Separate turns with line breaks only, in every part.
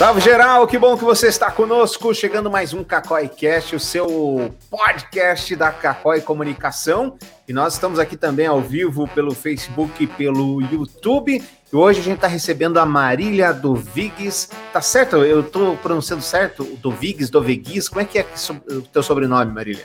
Salve geral, que bom que você está conosco, chegando mais um Cacói Cast, o seu podcast da Cacói Comunicação. E nós estamos aqui também ao vivo pelo Facebook e pelo YouTube. E hoje a gente está recebendo a Marília Doviges. Tá certo? Eu estou pronunciando certo? Doviges, Doveguis? Como é que é o teu sobrenome, Marília?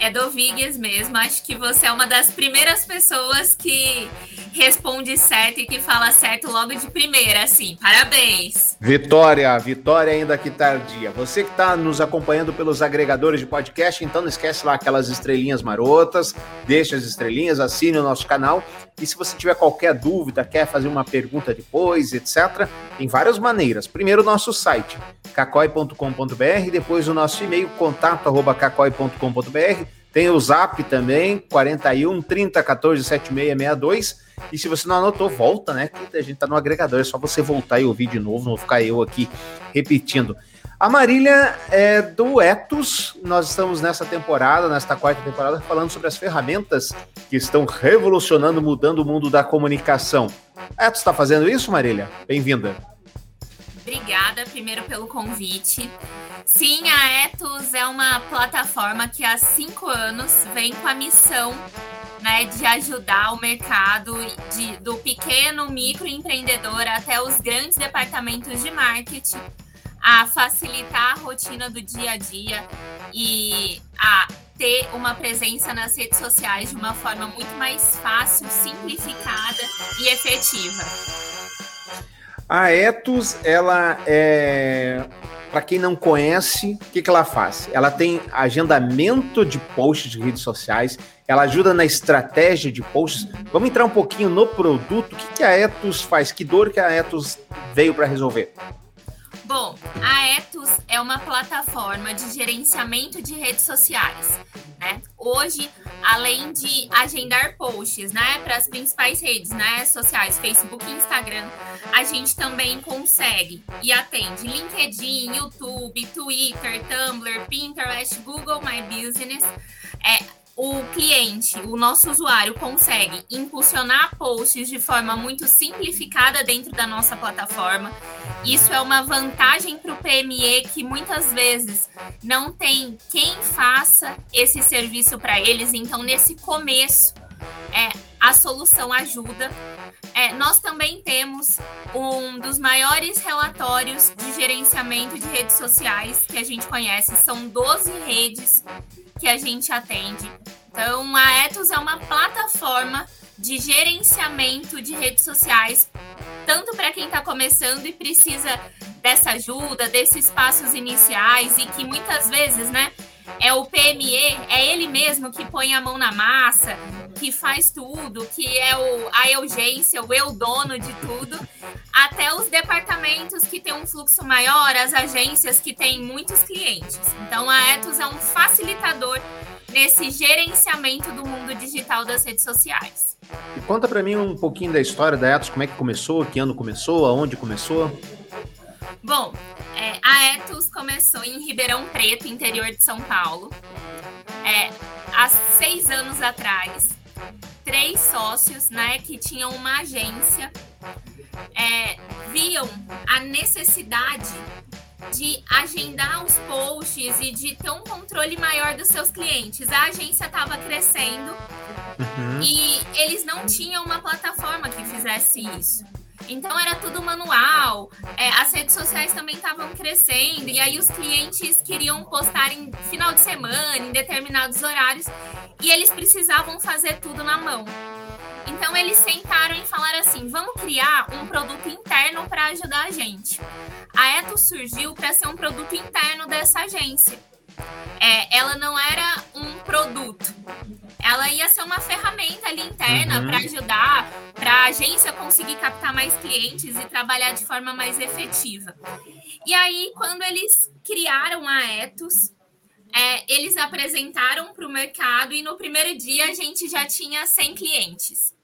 É Doviges mesmo. Acho que você é uma das primeiras pessoas que responde certo e que fala certo logo de primeira, assim. Parabéns.
Vitória, vitória ainda que tardia. Você que está nos acompanhando pelos agregadores de podcast, então não esquece lá aquelas estrelinhas marotas, deixa as estrelinhas, assine o nosso canal. E se você tiver qualquer dúvida, quer fazer uma pergunta depois, etc., tem várias maneiras. Primeiro, nosso site, cacoi.com.br, depois o nosso e-mail, contato.cacoi.com.br. Tem o zap também, 41 30 14 7662. E se você não anotou, volta, né? Que a gente tá no agregador, é só você voltar e ouvir de novo, não vou ficar eu aqui repetindo. A Marília é do Etos. Nós estamos nessa temporada, nesta quarta temporada, falando sobre as ferramentas que estão revolucionando, mudando o mundo da comunicação. Etos está fazendo isso, Marília? Bem-vinda.
Obrigada, primeiro, pelo convite. Sim, a Etos é uma plataforma que há cinco anos vem com a missão né, de ajudar o mercado de, do pequeno microempreendedor até os grandes departamentos de marketing a facilitar a rotina do dia a dia e a ter uma presença nas redes sociais de uma forma muito mais fácil, simplificada e efetiva.
A Etos, ela é. Para quem não conhece, o que, que ela faz? Ela tem agendamento de posts de redes sociais, ela ajuda na estratégia de posts. Vamos entrar um pouquinho no produto. O que, que a Etos faz? Que dor que a Etos veio para resolver?
Bom, a Etos é uma plataforma de gerenciamento de redes sociais. Né? Hoje, além de agendar posts né, para as principais redes né, sociais, Facebook e Instagram, a gente também consegue e atende LinkedIn, YouTube, Twitter, Tumblr, Pinterest, Google My Business. É, o cliente, o nosso usuário, consegue impulsionar posts de forma muito simplificada dentro da nossa plataforma. Isso é uma vantagem para o PME que muitas vezes não tem quem faça esse serviço para eles. Então, nesse começo, é, a solução ajuda. É, nós também temos um dos maiores relatórios de gerenciamento de redes sociais que a gente conhece. São 12 redes que a gente atende. Então, a Ethos é uma plataforma de gerenciamento de redes sociais, tanto para quem está começando e precisa dessa ajuda, desses passos iniciais e que muitas vezes, né, é o PME, é ele mesmo que põe a mão na massa, que faz tudo, que é o, a urgência, o eu dono de tudo, até os departamentos que têm um fluxo maior, as agências que têm muitos clientes. Então a Etos é um facilitador nesse gerenciamento do mundo digital das redes sociais.
E conta para mim um pouquinho da história da Etos, como é que começou, que ano começou, aonde começou?
Bom, é, a Etos começou em Ribeirão Preto, interior de São Paulo. É, há seis anos atrás, três sócios, né, que tinham uma agência, é, viam a necessidade de agendar os posts e de ter um controle maior dos seus clientes. A agência estava crescendo uhum. e eles não tinham uma plataforma que fizesse isso. Então era tudo manual, é, as redes sociais também estavam crescendo, e aí os clientes queriam postar em final de semana, em determinados horários, e eles precisavam fazer tudo na mão. Então eles sentaram e falaram assim: vamos criar um produto interno para ajudar a gente. A Eto surgiu para ser um produto interno dessa agência. É, ela não era um produto, ela ia ser uma ferramenta ali interna uhum. para ajudar, para a agência conseguir captar mais clientes e trabalhar de forma mais efetiva. E aí, quando eles criaram a Etos, é, eles apresentaram para o mercado e no primeiro dia a gente já tinha 100 clientes.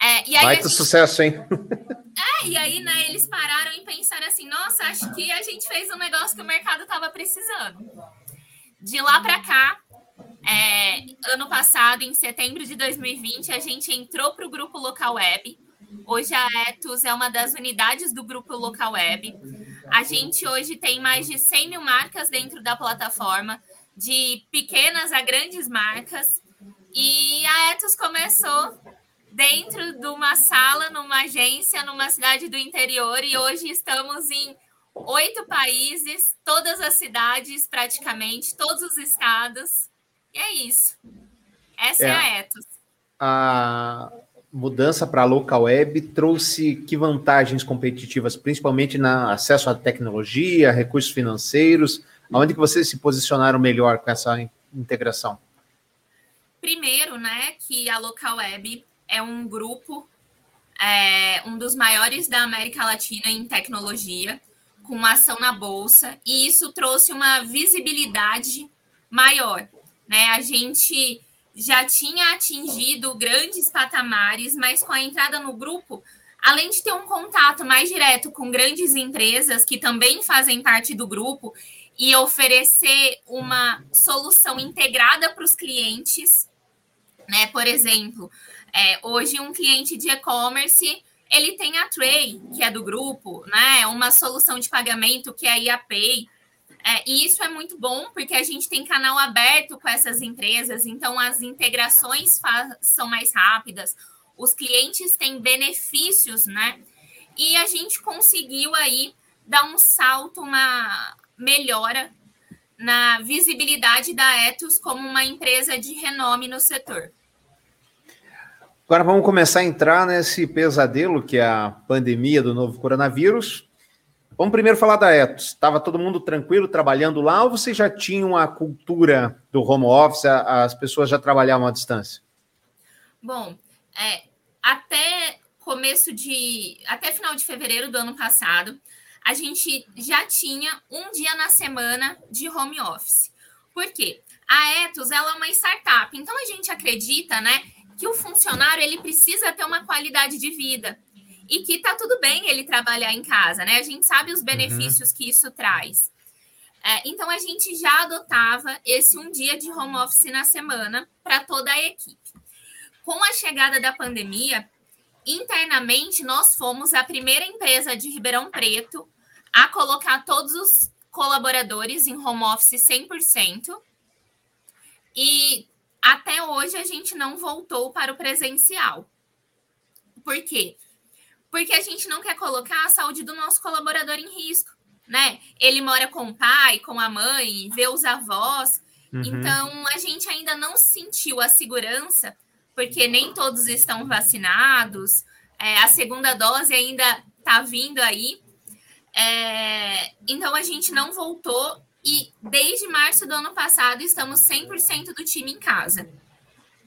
É, e aí Vai gente... sucesso, hein?
É, e aí, né, eles pararam e pensaram assim: nossa, acho que a gente fez um negócio que o mercado estava precisando. De lá para cá, é, ano passado, em setembro de 2020, a gente entrou para o grupo Local Web. Hoje a Etos é uma das unidades do grupo Local Web. A gente hoje tem mais de 100 mil marcas dentro da plataforma, de pequenas a grandes marcas. E a Etos começou dentro de uma sala, numa agência, numa cidade do interior, e hoje estamos em oito países, todas as cidades praticamente, todos os estados. E é isso. Essa é, é a Etos.
A mudança para a local web trouxe que vantagens competitivas, principalmente no acesso à tecnologia, recursos financeiros? Onde que vocês se posicionaram melhor com essa integração?
Primeiro, né, que a local web é um grupo, é, um dos maiores da América Latina em tecnologia, com ação na bolsa, e isso trouxe uma visibilidade maior. Né? A gente já tinha atingido grandes patamares, mas com a entrada no grupo, além de ter um contato mais direto com grandes empresas que também fazem parte do grupo e oferecer uma solução integrada para os clientes, né? Por exemplo, é, hoje um cliente de e-commerce ele tem a Tray, que é do grupo, né? Uma solução de pagamento que é a IAPay. É, e isso é muito bom porque a gente tem canal aberto com essas empresas, então as integrações são mais rápidas, os clientes têm benefícios, né? E a gente conseguiu aí dar um salto, uma melhora na visibilidade da Etos como uma empresa de renome no setor.
Agora vamos começar a entrar nesse pesadelo que é a pandemia do novo coronavírus. Vamos primeiro falar da Etos. Estava todo mundo tranquilo trabalhando lá ou vocês já tinham a cultura do home office, as pessoas já trabalhavam à distância?
Bom, é, até começo de. até final de fevereiro do ano passado, a gente já tinha um dia na semana de home office. Por quê? A Etos ela é uma startup, então a gente acredita, né, que o funcionário ele precisa ter uma qualidade de vida e que tá tudo bem ele trabalhar em casa, né? A gente sabe os uhum. benefícios uhum. que isso traz. É, então a gente já adotava esse um dia de home office na semana para toda a equipe. Com a chegada da pandemia, internamente nós fomos a primeira empresa de Ribeirão Preto a colocar todos os colaboradores em home office 100%. E até hoje a gente não voltou para o presencial. Por quê? Porque a gente não quer colocar a saúde do nosso colaborador em risco, né? Ele mora com o pai, com a mãe, vê os avós. Uhum. Então, a gente ainda não sentiu a segurança, porque nem todos estão vacinados. É, a segunda dose ainda está vindo aí. É, então, a gente não voltou e desde março do ano passado estamos 100% do time em casa.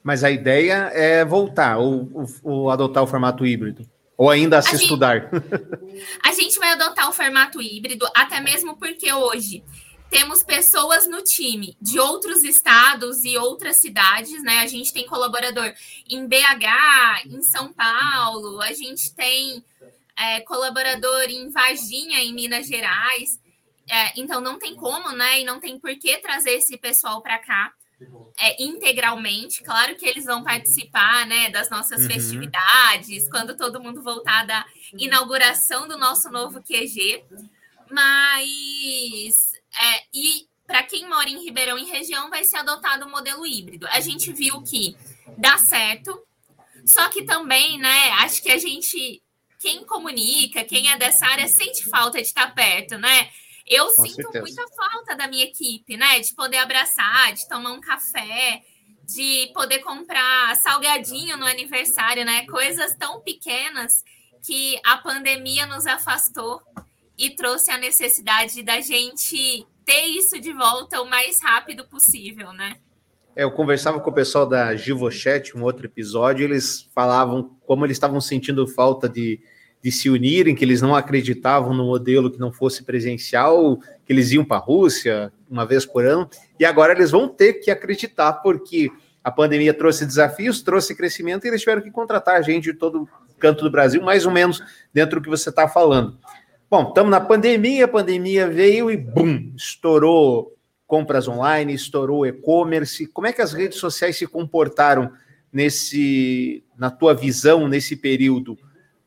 Mas a ideia é voltar ou, ou, ou adotar o formato híbrido? Ou ainda se a estudar?
Gente, a gente vai adotar o formato híbrido, até mesmo porque hoje temos pessoas no time de outros estados e outras cidades, né? A gente tem colaborador em BH, em São Paulo, a gente tem é, colaborador em Varginha, em Minas Gerais. É, então não tem como, né? E não tem por que trazer esse pessoal para cá é, integralmente. Claro que eles vão participar, né, das nossas uhum. festividades, quando todo mundo voltar da inauguração do nosso novo QG. Mas é, e para quem mora em Ribeirão e região vai ser adotado o modelo híbrido. A gente viu que dá certo, só que também, né? Acho que a gente, quem comunica, quem é dessa área, sente falta de estar perto, né? Eu Com sinto certeza. muita falta da minha equipe, né? De poder abraçar, de tomar um café, de poder comprar salgadinho no aniversário, né? Coisas tão pequenas que a pandemia nos afastou e trouxe a necessidade da gente ter isso de volta o mais rápido possível, né?
É, eu conversava com o pessoal da Givochat, um outro episódio, eles falavam como eles estavam sentindo falta de de se unirem, que eles não acreditavam no modelo que não fosse presencial, que eles iam para a Rússia uma vez por ano, e agora eles vão ter que acreditar, porque a pandemia trouxe desafios, trouxe crescimento, e eles tiveram que contratar gente de todo canto do Brasil, mais ou menos dentro do que você está falando. Bom, estamos na pandemia, a pandemia veio e bum, estourou compras online, estourou e-commerce. Como é que as redes sociais se comportaram nesse, na tua visão, nesse período?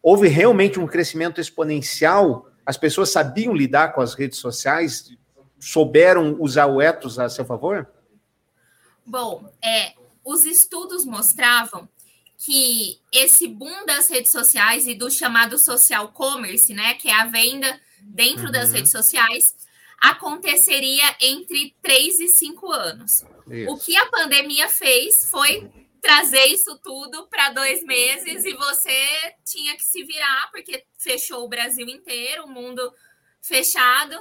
Houve realmente um crescimento exponencial? As pessoas sabiam lidar com as redes sociais? Souberam usar o ethos a seu favor?
Bom, é, os estudos mostravam que esse boom das redes sociais e do chamado social commerce, né, que é a venda dentro uhum. das redes sociais, aconteceria entre 3 e 5 anos. Isso. O que a pandemia fez foi trazer isso tudo para dois meses e você tinha que se virar, porque fechou o Brasil inteiro, o mundo fechado.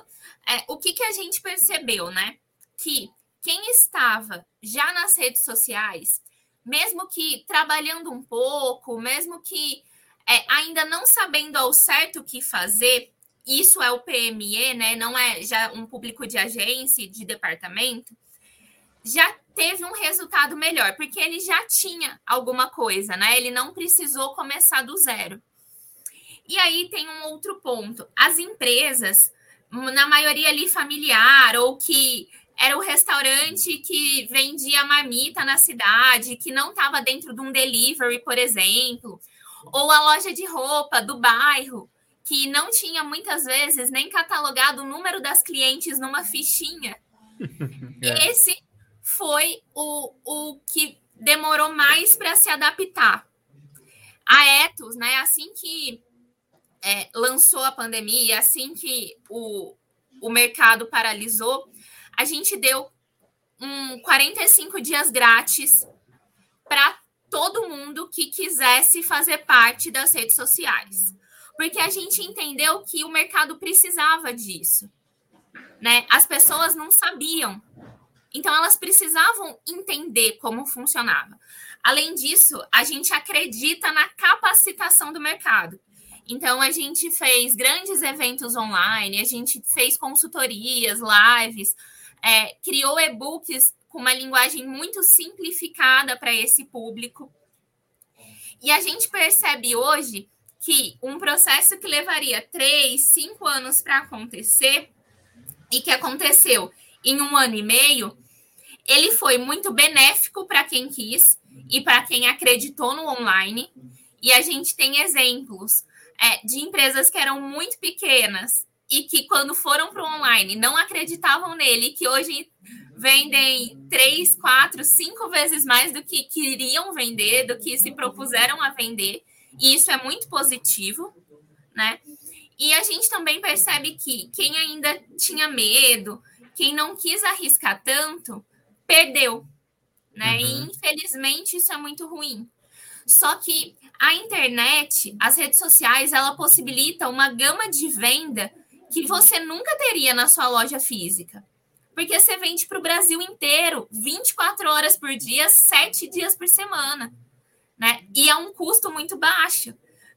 É, o que, que a gente percebeu, né? Que quem estava já nas redes sociais, mesmo que trabalhando um pouco, mesmo que é, ainda não sabendo ao certo o que fazer, isso é o PME, né? Não é já um público de agência, de departamento, já teve um resultado melhor, porque ele já tinha alguma coisa, né? Ele não precisou começar do zero. E aí tem um outro ponto. As empresas, na maioria ali familiar, ou que era o restaurante que vendia marmita na cidade, que não estava dentro de um delivery, por exemplo, ou a loja de roupa do bairro, que não tinha muitas vezes nem catalogado o número das clientes numa fichinha. é. Esse foi o, o que demorou mais para se adaptar. A Etos, né, assim que é, lançou a pandemia, assim que o, o mercado paralisou, a gente deu um 45 dias grátis para todo mundo que quisesse fazer parte das redes sociais. Porque a gente entendeu que o mercado precisava disso. Né? As pessoas não sabiam então, elas precisavam entender como funcionava. Além disso, a gente acredita na capacitação do mercado. Então, a gente fez grandes eventos online, a gente fez consultorias, lives, é, criou e-books com uma linguagem muito simplificada para esse público. E a gente percebe hoje que um processo que levaria três, cinco anos para acontecer e que aconteceu em um ano e meio, ele foi muito benéfico para quem quis e para quem acreditou no online. E a gente tem exemplos é, de empresas que eram muito pequenas e que, quando foram para o online, não acreditavam nele, que hoje vendem três, quatro, cinco vezes mais do que queriam vender, do que se propuseram a vender. E isso é muito positivo, né? E a gente também percebe que quem ainda tinha medo, quem não quis arriscar tanto, perdeu, né? Uhum. E infelizmente isso é muito ruim. Só que a internet, as redes sociais, ela possibilita uma gama de venda que você nunca teria na sua loja física. Porque você vende para o Brasil inteiro, 24 horas por dia, 7 dias por semana. Né? E é um custo muito baixo.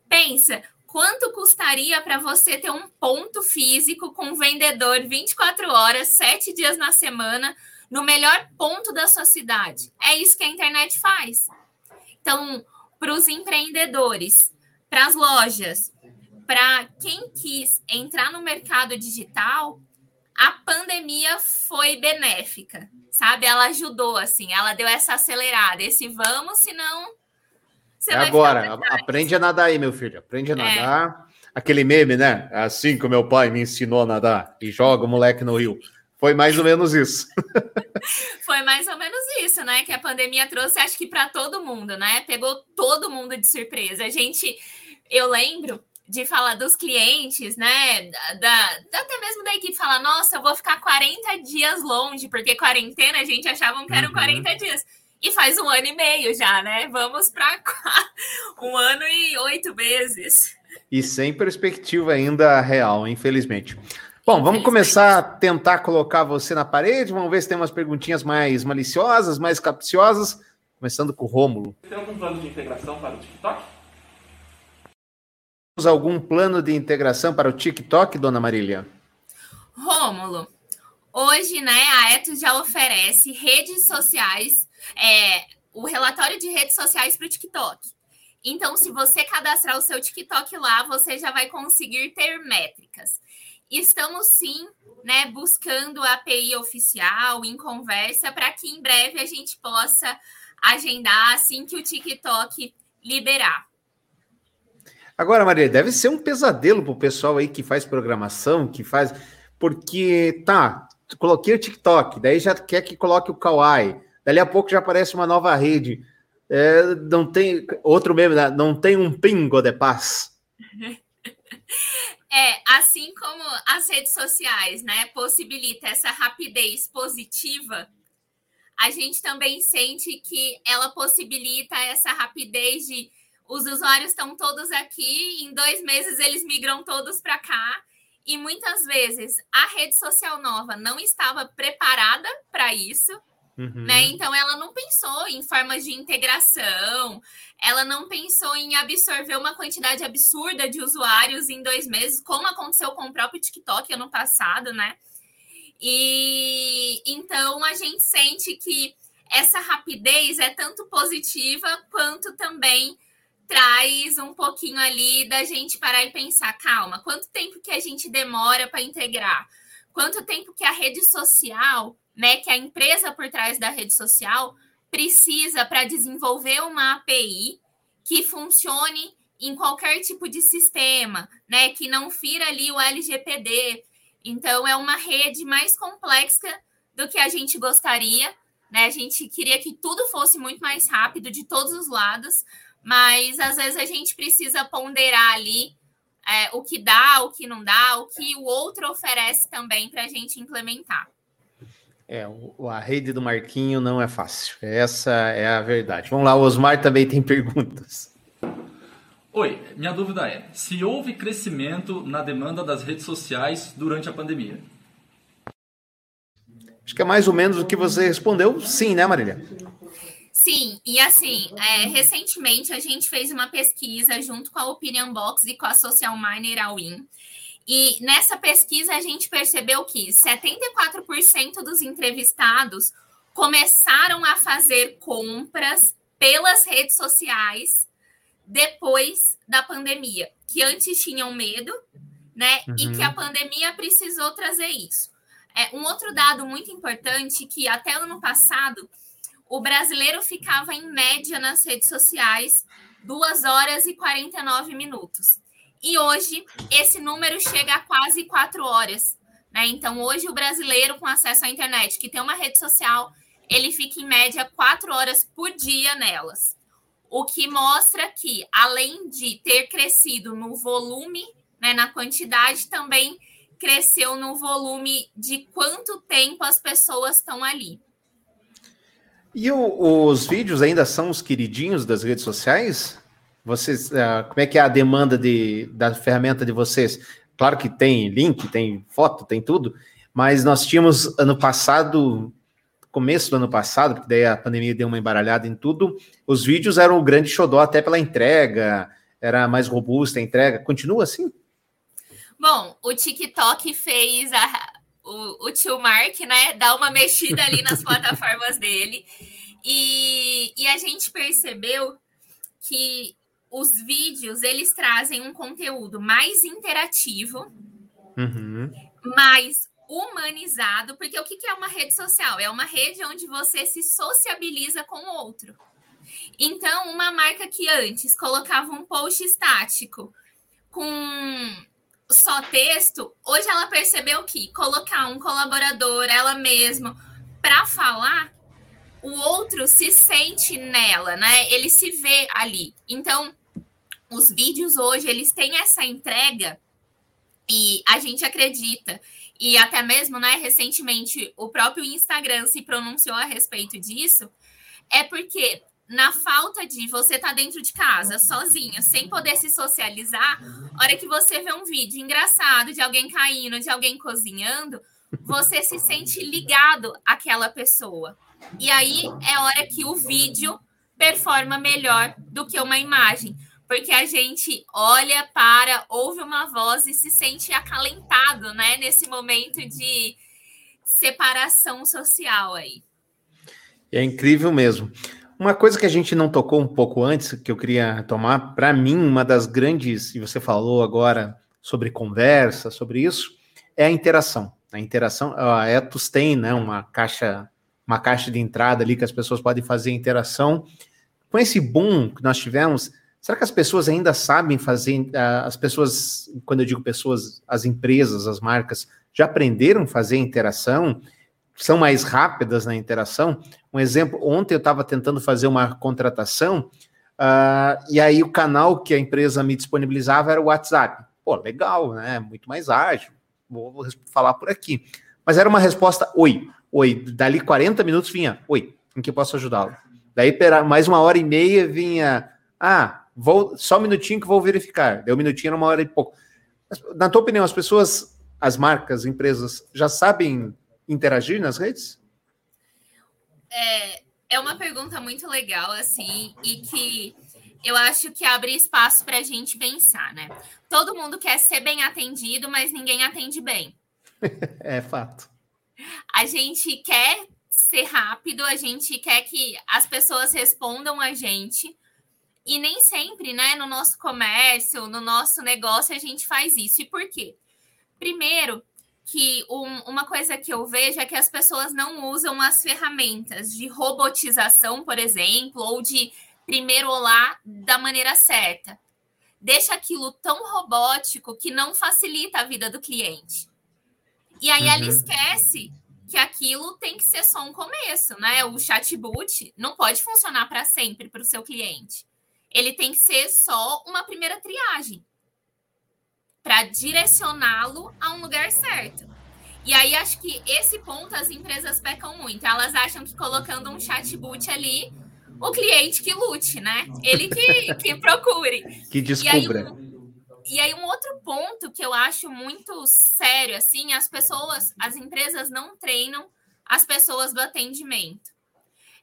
Pensa, quanto custaria para você ter um ponto físico com vendedor 24 horas, 7 dias na semana, no melhor ponto da sua cidade. É isso que a internet faz. Então, para os empreendedores, para as lojas, para quem quis entrar no mercado digital, a pandemia foi benéfica, sabe? Ela ajudou, assim, ela deu essa acelerada, esse vamos, senão.
Você é agora, aprende a nadar aí, meu filho, aprende a é. nadar. É. Aquele meme, né? Assim que o meu pai me ensinou a nadar e joga o moleque no rio. Foi mais ou menos isso.
Foi mais ou menos isso, né? Que a pandemia trouxe, acho que para todo mundo, né? Pegou todo mundo de surpresa. A gente, eu lembro de falar dos clientes, né? Da, da, até mesmo da equipe falar, nossa, eu vou ficar 40 dias longe, porque quarentena a gente achavam que eram uhum. 40 dias. E faz um ano e meio já, né? Vamos para um ano e oito meses.
E sem perspectiva ainda real, infelizmente. Bom, vamos começar a tentar colocar você na parede. Vamos ver se tem umas perguntinhas mais maliciosas, mais capciosas. Começando com o Rômulo.
Tem algum plano de integração para o TikTok?
Temos algum plano de integração para o TikTok, dona Marília?
Rômulo, hoje, né, a Etos já oferece redes sociais, é, o relatório de redes sociais para o TikTok. Então, se você cadastrar o seu TikTok lá, você já vai conseguir ter métricas estamos sim, né, buscando a API oficial em conversa para que em breve a gente possa agendar assim que o TikTok liberar.
Agora, Maria, deve ser um pesadelo para o pessoal aí que faz programação, que faz. Porque, tá, coloquei o TikTok, daí já quer que coloque o Kawaii, dali a pouco já aparece uma nova rede. É, não tem. Outro meme, né? não tem um pingo de paz.
É, assim como as redes sociais, né, possibilita essa rapidez positiva, a gente também sente que ela possibilita essa rapidez de os usuários estão todos aqui, em dois meses eles migram todos para cá, e muitas vezes a rede social nova não estava preparada para isso, uhum. né? Então ela não pensou em formas de integração, ela não pensou em absorver uma quantidade absurda de usuários em dois meses, como aconteceu com o próprio TikTok ano passado, né? E então a gente sente que essa rapidez é tanto positiva quanto também traz um pouquinho ali da gente parar e pensar, calma, quanto tempo que a gente demora para integrar? Quanto tempo que a rede social, né, que a empresa por trás da rede social precisa para desenvolver uma API que funcione em qualquer tipo de sistema, né, que não fira ali o LGPD. Então é uma rede mais complexa do que a gente gostaria, né? A gente queria que tudo fosse muito mais rápido de todos os lados, mas às vezes a gente precisa ponderar ali é, o que dá, o que não dá, o que o outro oferece também para a gente implementar.
É, a rede do Marquinho não é fácil. Essa é a verdade. Vamos lá, o Osmar também tem perguntas.
Oi, minha dúvida é: se houve crescimento na demanda das redes sociais durante a pandemia?
Acho que é mais ou menos o que você respondeu. Sim, né, Marília?
Sim, e assim, é, recentemente a gente fez uma pesquisa junto com a Opinion Box e com a Social Miner Awin. E nessa pesquisa a gente percebeu que 74% dos entrevistados começaram a fazer compras pelas redes sociais depois da pandemia, que antes tinham medo, né? Uhum. E que a pandemia precisou trazer isso. É, um outro dado muito importante que até ano passado o brasileiro ficava em média nas redes sociais 2 horas e 49 minutos. E hoje esse número chega a quase 4 horas. Né? Então, hoje o brasileiro com acesso à internet, que tem uma rede social, ele fica em média 4 horas por dia nelas. O que mostra que, além de ter crescido no volume, né, na quantidade, também cresceu no volume de quanto tempo as pessoas estão ali.
E o, os vídeos ainda são os queridinhos das redes sociais? Vocês, uh, como é que é a demanda de, da ferramenta de vocês? Claro que tem link, tem foto, tem tudo, mas nós tínhamos ano passado, começo do ano passado, porque daí a pandemia deu uma embaralhada em tudo, os vídeos eram o grande xodó até pela entrega, era mais robusta a entrega. Continua assim?
Bom, o TikTok fez a, o, o tio Mark, né, dá uma mexida ali nas plataformas dele. E, e a gente percebeu que os vídeos eles trazem um conteúdo mais interativo, uhum. mais humanizado, porque o que é uma rede social? É uma rede onde você se sociabiliza com o outro. Então, uma marca que antes colocava um post estático com só texto, hoje ela percebeu que colocar um colaborador, ela mesma, para falar, o outro se sente nela, né? Ele se vê ali. Então, os vídeos hoje, eles têm essa entrega e a gente acredita. E até mesmo, né, recentemente, o próprio Instagram se pronunciou a respeito disso. É porque na falta de você estar tá dentro de casa, sozinho, sem poder se socializar, hora que você vê um vídeo engraçado de alguém caindo, de alguém cozinhando, você se sente ligado àquela pessoa. E aí é hora que o vídeo performa melhor do que uma imagem, porque a gente olha para, ouve uma voz e se sente acalentado, né, nesse momento de separação social aí.
É incrível mesmo. Uma coisa que a gente não tocou um pouco antes, que eu queria tomar, para mim, uma das grandes, e você falou agora sobre conversa, sobre isso, é a interação. A interação, a Etos tem né, uma caixa, uma caixa de entrada ali que as pessoas podem fazer interação. Com esse boom que nós tivemos, Será que as pessoas ainda sabem fazer? As pessoas, quando eu digo pessoas, as empresas, as marcas, já aprenderam a fazer interação? São mais rápidas na interação? Um exemplo, ontem eu estava tentando fazer uma contratação uh, e aí o canal que a empresa me disponibilizava era o WhatsApp. Pô, legal, né? Muito mais ágil. Vou, falar por aqui. Mas era uma resposta: oi, oi. Dali 40 minutos vinha: oi, em que posso ajudá-lo? Daí, mais uma hora e meia vinha: ah, vou só um minutinho que vou verificar. Deu um minutinho, era uma hora e pouco. Na tua opinião, as pessoas, as marcas, empresas, já sabem interagir nas redes?
É, é uma pergunta muito legal, assim, e que eu acho que abre espaço para a gente pensar, né? Todo mundo quer ser bem atendido, mas ninguém atende bem.
é fato.
A gente quer ser rápido, a gente quer que as pessoas respondam a gente, e nem sempre, né, no nosso comércio, no nosso negócio, a gente faz isso. E por quê? Primeiro, que um, uma coisa que eu vejo é que as pessoas não usam as ferramentas de robotização, por exemplo, ou de primeiro olá da maneira certa. Deixa aquilo tão robótico que não facilita a vida do cliente. E aí uhum. ela esquece que aquilo tem que ser só um começo, né? O chatbot não pode funcionar para sempre para o seu cliente ele tem que ser só uma primeira triagem para direcioná-lo a um lugar certo. E aí acho que esse ponto as empresas pecam muito. Elas acham que colocando um chatbot ali, o cliente que lute, né? Ele que, que procure.
Que descubra.
E aí, um, e aí um outro ponto que eu acho muito sério, assim, as pessoas, as empresas não treinam as pessoas do atendimento.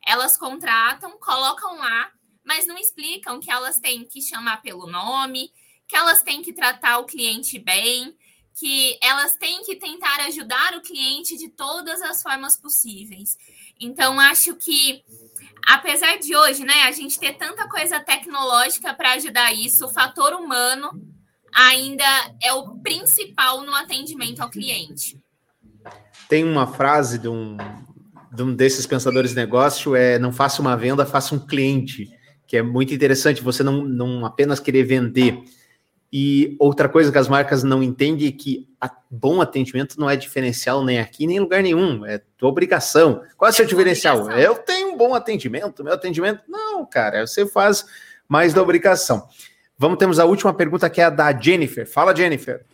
Elas contratam, colocam lá mas não explicam que elas têm que chamar pelo nome, que elas têm que tratar o cliente bem, que elas têm que tentar ajudar o cliente de todas as formas possíveis. Então, acho que, apesar de hoje, né, a gente ter tanta coisa tecnológica para ajudar isso, o fator humano ainda é o principal no atendimento ao cliente.
Tem uma frase de um, de um desses pensadores de negócio, é não faça uma venda, faça um cliente que é muito interessante você não, não apenas querer vender. E outra coisa que as marcas não entendem é que a, bom atendimento não é diferencial nem aqui, nem em lugar nenhum. É tua obrigação. Qual é o seu diferencial? Obrigação. Eu tenho um bom atendimento, meu atendimento. Não, cara, você faz mais da obrigação. Vamos, temos a última pergunta que é a da Jennifer. Fala, Jennifer.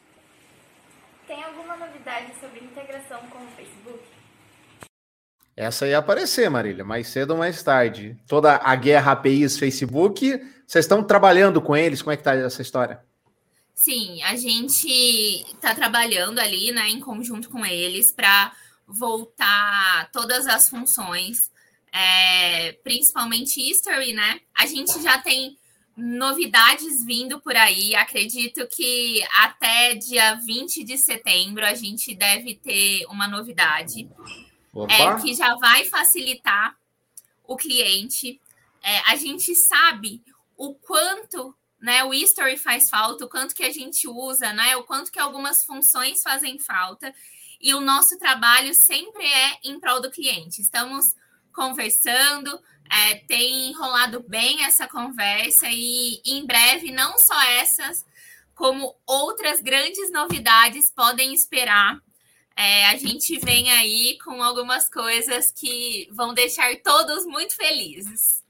Essa ia aparecer, Marília, mais cedo ou mais tarde. Toda a guerra APIs Facebook, vocês estão trabalhando com eles? Como é que tá essa história?
Sim, a gente está trabalhando ali, né, em conjunto com eles para voltar todas as funções, é, principalmente History, né? A gente já tem novidades vindo por aí. Acredito que até dia 20 de setembro a gente deve ter uma novidade é, que já vai facilitar o cliente. É, a gente sabe o quanto né, o history faz falta, o quanto que a gente usa, né, o quanto que algumas funções fazem falta. E o nosso trabalho sempre é em prol do cliente. Estamos conversando, é, tem rolado bem essa conversa e em breve não só essas, como outras grandes novidades podem esperar é, a gente vem aí com algumas coisas que vão deixar todos muito felizes.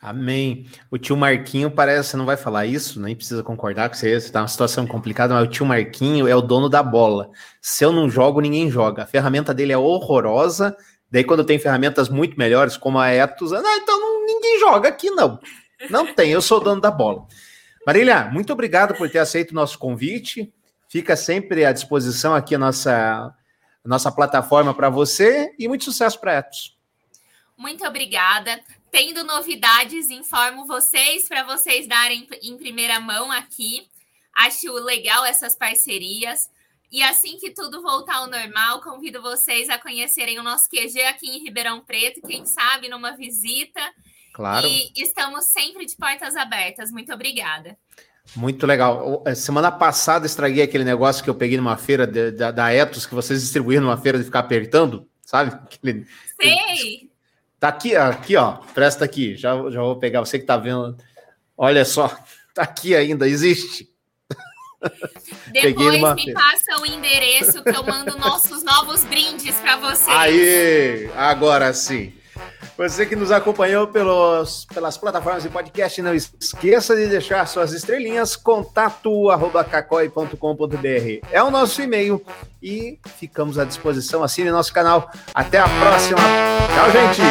Amém. O tio Marquinho parece, não vai falar isso, nem precisa concordar com você, está numa situação complicada, mas o tio Marquinho é o dono da bola. Se eu não jogo, ninguém joga. A ferramenta dele é horrorosa. Daí, quando tem ferramentas muito melhores, como a Etos, ah, então não, ninguém joga aqui, não. Não tem, eu sou dono da bola. Marília, muito obrigado por ter aceito o nosso convite. Fica sempre à disposição aqui a nossa nossa plataforma para você e muito sucesso para Etos.
Muito obrigada. Tendo novidades, informo vocês para vocês darem em primeira mão aqui. Acho legal essas parcerias. E assim que tudo voltar ao normal, convido vocês a conhecerem o nosso QG aqui em Ribeirão Preto, quem sabe numa visita.
Claro.
E estamos sempre de portas abertas. Muito obrigada.
Muito legal. Eh, semana passada estraguei aquele negócio que eu peguei numa feira de, da, da Etos, que vocês distribuíram numa feira de ficar apertando, sabe? Aquele,
Sei!
Tá aqui, aqui, ó. Presta aqui. Já, já vou pegar. Você que tá vendo. Olha só. Tá aqui ainda, existe.
Depois me passa o endereço que eu mando nossos novos brindes para vocês.
Aí, agora sim. Você que nos acompanhou pelos, pelas plataformas de podcast, não esqueça de deixar suas estrelinhas, contato arroba é o nosso e-mail e ficamos à disposição. Assine nosso canal. Até a próxima. Tchau, gente!